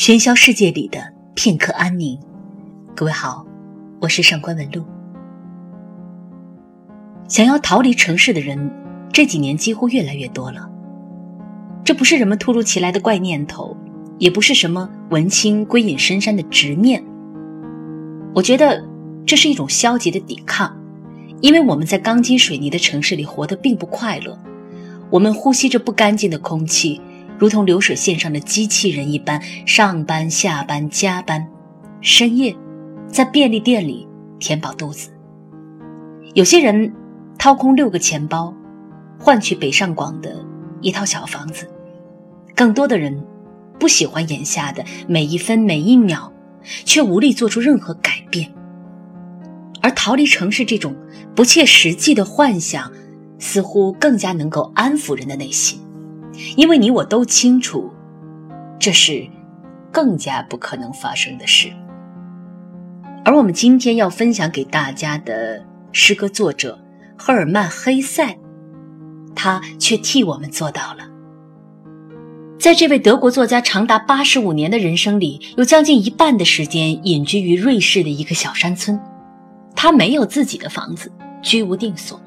喧嚣世界里的片刻安宁。各位好，我是上官文露。想要逃离城市的人，这几年几乎越来越多了。这不是人们突如其来的怪念头，也不是什么文青归隐深山的执念。我觉得这是一种消极的抵抗，因为我们在钢筋水泥的城市里活得并不快乐，我们呼吸着不干净的空气。如同流水线上的机器人一般，上班、下班、加班，深夜在便利店里填饱肚子。有些人掏空六个钱包，换取北上广的一套小房子；更多的人不喜欢眼下的每一分每一秒，却无力做出任何改变。而逃离城市这种不切实际的幻想，似乎更加能够安抚人的内心。因为你我都清楚，这是更加不可能发生的事。而我们今天要分享给大家的诗歌作者赫尔曼·黑塞，他却替我们做到了。在这位德国作家长达八十五年的人生里，有将近一半的时间隐居于瑞士的一个小山村。他没有自己的房子，居无定所，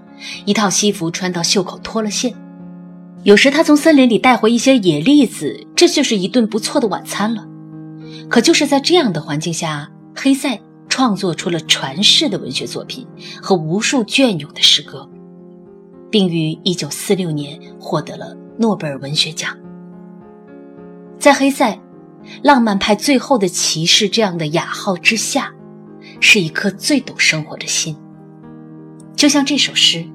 一套西服穿到袖口脱了线。有时他从森林里带回一些野栗子，这就是一顿不错的晚餐了。可就是在这样的环境下，黑塞创作出了传世的文学作品和无数隽永的诗歌，并于1946年获得了诺贝尔文学奖。在黑塞“浪漫派最后的骑士”这样的雅号之下，是一颗最懂生活的心，就像这首诗，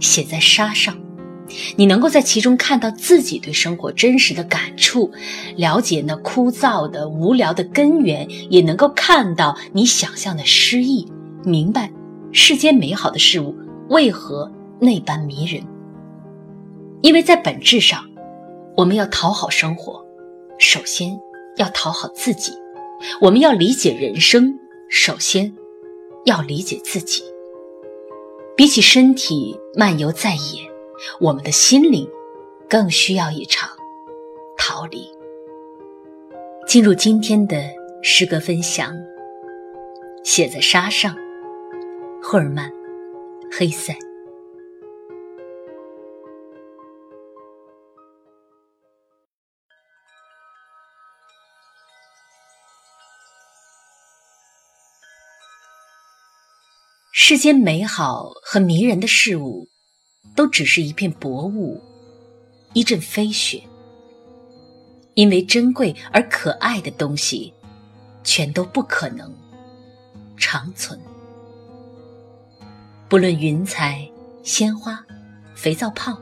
写在沙上。你能够在其中看到自己对生活真实的感触，了解那枯燥的、无聊的根源，也能够看到你想象的诗意，明白世间美好的事物为何那般迷人。因为在本质上，我们要讨好生活，首先要讨好自己；我们要理解人生，首先要理解自己。比起身体漫游在野。我们的心灵更需要一场逃离。进入今天的诗歌分享，写在沙上，赫尔曼·黑塞。世间美好和迷人的事物。都只是一片薄雾，一阵飞雪。因为珍贵而可爱的东西，全都不可能长存。不论云彩、鲜花、肥皂泡，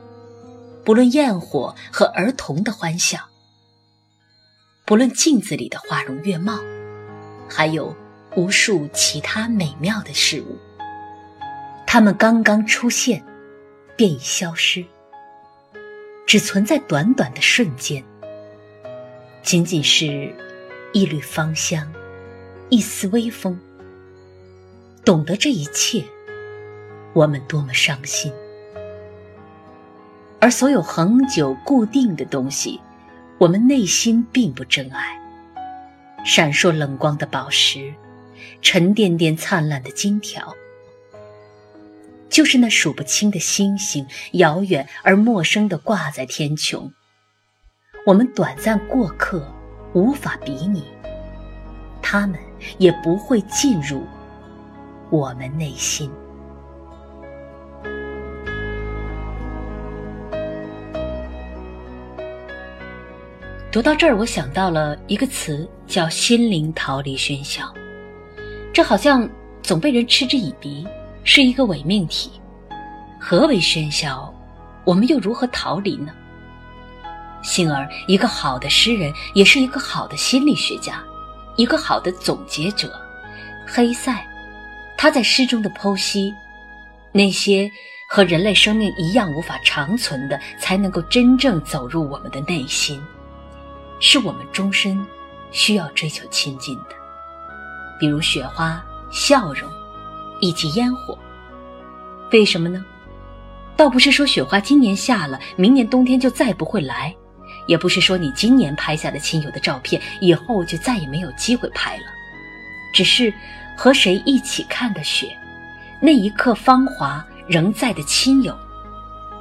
不论焰火和儿童的欢笑，不论镜子里的花容月貌，还有无数其他美妙的事物，它们刚刚出现。便已消失，只存在短短的瞬间。仅仅是一缕芳香，一丝微风。懂得这一切，我们多么伤心。而所有恒久固定的东西，我们内心并不珍爱。闪烁冷光的宝石，沉甸甸灿烂的金条。就是那数不清的星星，遥远而陌生地挂在天穹。我们短暂过客，无法比拟，他们也不会进入我们内心。读到这儿，我想到了一个词，叫“心灵逃离喧嚣”，这好像总被人嗤之以鼻。是一个伪命题。何为喧嚣？我们又如何逃离呢？幸而，一个好的诗人也是一个好的心理学家，一个好的总结者。黑塞，他在诗中的剖析，那些和人类生命一样无法长存的，才能够真正走入我们的内心，是我们终身需要追求亲近的，比如雪花、笑容。以及烟火，为什么呢？倒不是说雪花今年下了，明年冬天就再不会来，也不是说你今年拍下的亲友的照片，以后就再也没有机会拍了。只是和谁一起看的雪，那一刻芳华仍在的亲友，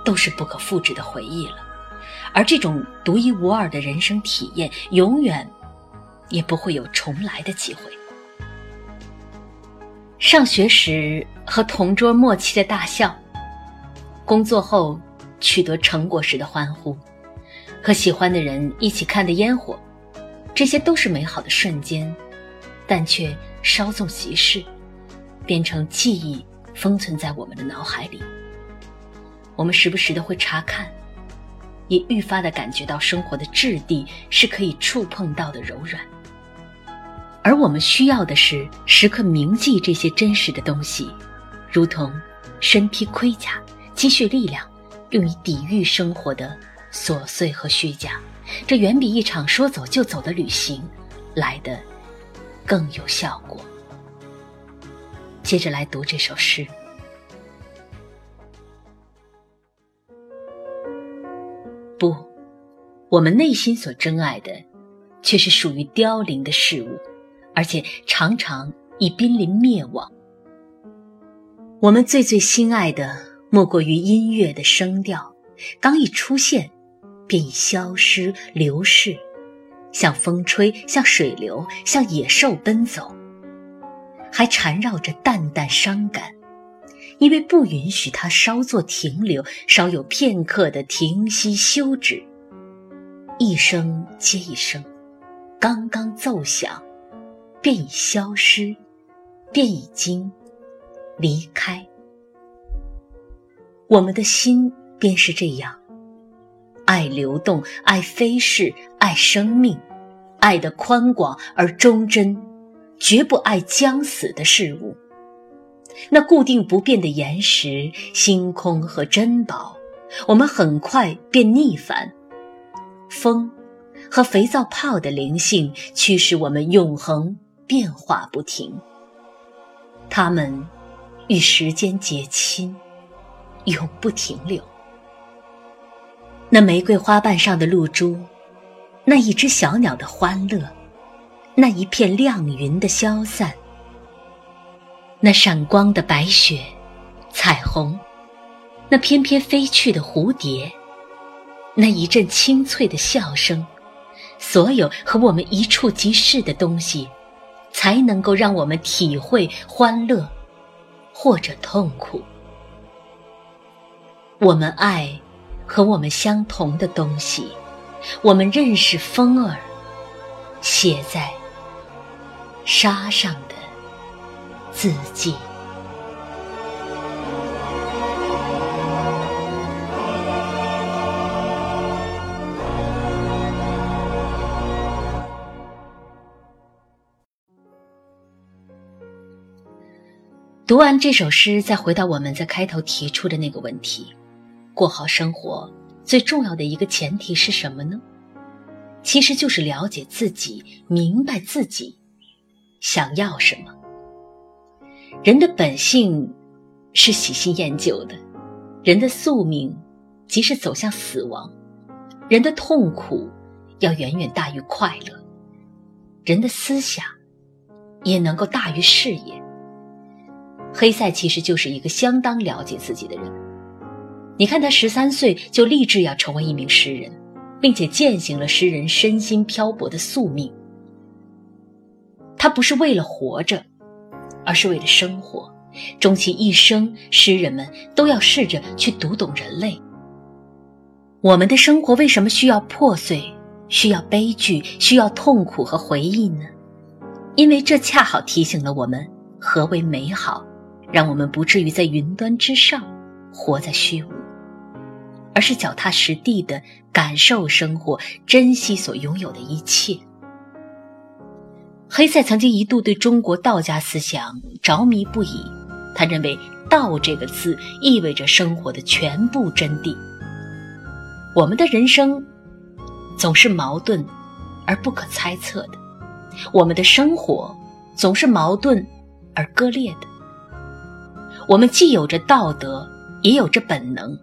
都是不可复制的回忆了。而这种独一无二的人生体验，永远也不会有重来的机会。上学时和同桌默契的大笑，工作后取得成果时的欢呼。和喜欢的人一起看的烟火，这些都是美好的瞬间，但却稍纵即逝，变成记忆，封存在我们的脑海里。我们时不时的会查看，也愈发的感觉到生活的质地是可以触碰到的柔软。而我们需要的是时刻铭记这些真实的东西，如同身披盔甲，积蓄力量，用于抵御生活的。琐碎和虚假，这远比一场说走就走的旅行来的更有效果。接着来读这首诗。不，我们内心所珍爱的，却是属于凋零的事物，而且常常已濒临灭亡。我们最最心爱的，莫过于音乐的声调，刚一出现。便已消失流逝，像风吹，像水流，像野兽奔走，还缠绕着淡淡伤感，因为不允许它稍作停留，稍有片刻的停息休止。一声接一声，刚刚奏响，便已消失，便已经离开。我们的心便是这样。爱流动，爱飞逝，爱生命，爱的宽广而忠贞，绝不爱将死的事物。那固定不变的岩石、星空和珍宝，我们很快便逆反。风和肥皂泡的灵性驱使我们永恒变化不停。它们与时间结亲，永不停留。那玫瑰花瓣上的露珠，那一只小鸟的欢乐，那一片亮云的消散，那闪光的白雪、彩虹，那翩翩飞去的蝴蝶，那一阵清脆的笑声，所有和我们一触即逝的东西，才能够让我们体会欢乐，或者痛苦。我们爱。和我们相同的东西，我们认识风儿写在沙上的字迹。读完这首诗，再回到我们在开头提出的那个问题。过好生活最重要的一个前提是什么呢？其实就是了解自己，明白自己想要什么。人的本性是喜新厌旧的，人的宿命即是走向死亡，人的痛苦要远远大于快乐，人的思想也能够大于事业。黑塞其实就是一个相当了解自己的人。你看，他十三岁就立志要成为一名诗人，并且践行了诗人身心漂泊的宿命。他不是为了活着，而是为了生活。终其一生，诗人们都要试着去读懂人类。我们的生活为什么需要破碎、需要悲剧、需要痛苦和回忆呢？因为这恰好提醒了我们何为美好，让我们不至于在云端之上活在虚无。而是脚踏实地的感受生活，珍惜所拥有的一切。黑塞曾经一度对中国道家思想着迷不已，他认为“道”这个字意味着生活的全部真谛。我们的人生总是矛盾而不可猜测的，我们的生活总是矛盾而割裂的。我们既有着道德，也有着本能。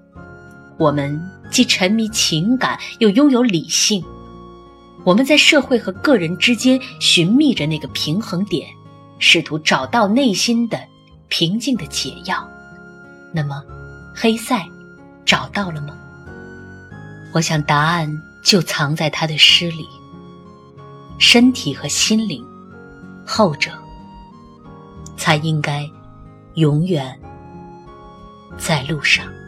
我们既沉迷情感又拥有理性。我们在社会和个人之间寻觅着那个平衡点，试图找到内心的平静的解药。那么，黑塞找到了吗？我想答案就藏在他的诗里。身体和心灵，后者才应该永远在路上。